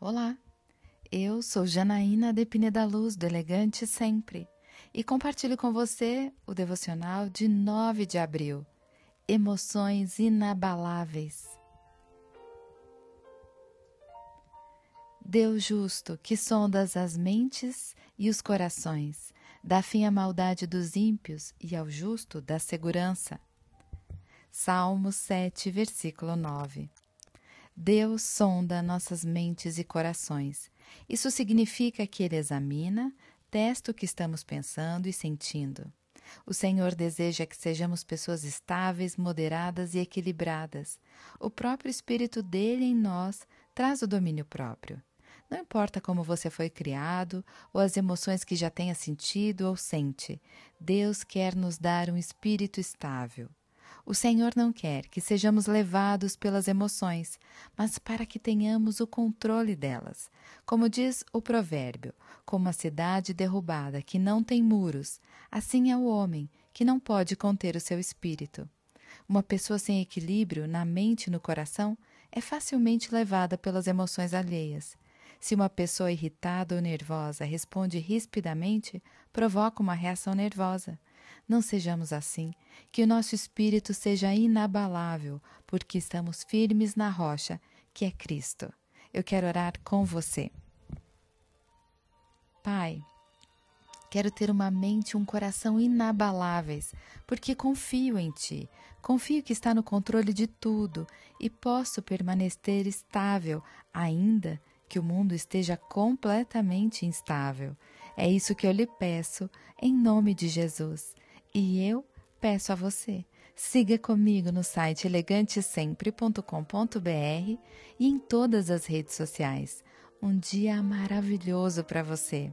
Olá, eu sou Janaína Depine da Luz, do Elegante Sempre, e compartilho com você o devocional de 9 de abril. Emoções inabaláveis. Deus justo, que sondas as mentes e os corações, dá fim à maldade dos ímpios e ao justo dá segurança. Salmo 7, versículo 9. Deus sonda nossas mentes e corações. Isso significa que Ele examina, testa o que estamos pensando e sentindo. O Senhor deseja que sejamos pessoas estáveis, moderadas e equilibradas. O próprio Espírito dele em nós traz o domínio próprio. Não importa como você foi criado ou as emoções que já tenha sentido ou sente, Deus quer nos dar um espírito estável. O Senhor não quer que sejamos levados pelas emoções, mas para que tenhamos o controle delas. Como diz o provérbio, como a cidade derrubada que não tem muros, assim é o homem que não pode conter o seu espírito. Uma pessoa sem equilíbrio na mente e no coração é facilmente levada pelas emoções alheias. Se uma pessoa irritada ou nervosa responde rispidamente, provoca uma reação nervosa. Não sejamos assim, que o nosso espírito seja inabalável, porque estamos firmes na rocha, que é Cristo. Eu quero orar com você. Pai, quero ter uma mente e um coração inabaláveis, porque confio em Ti, confio que está no controle de tudo e posso permanecer estável, ainda que o mundo esteja completamente instável. É isso que eu lhe peço, em nome de Jesus. E eu peço a você, siga comigo no site elegantesempre.com.br e em todas as redes sociais. Um dia maravilhoso para você!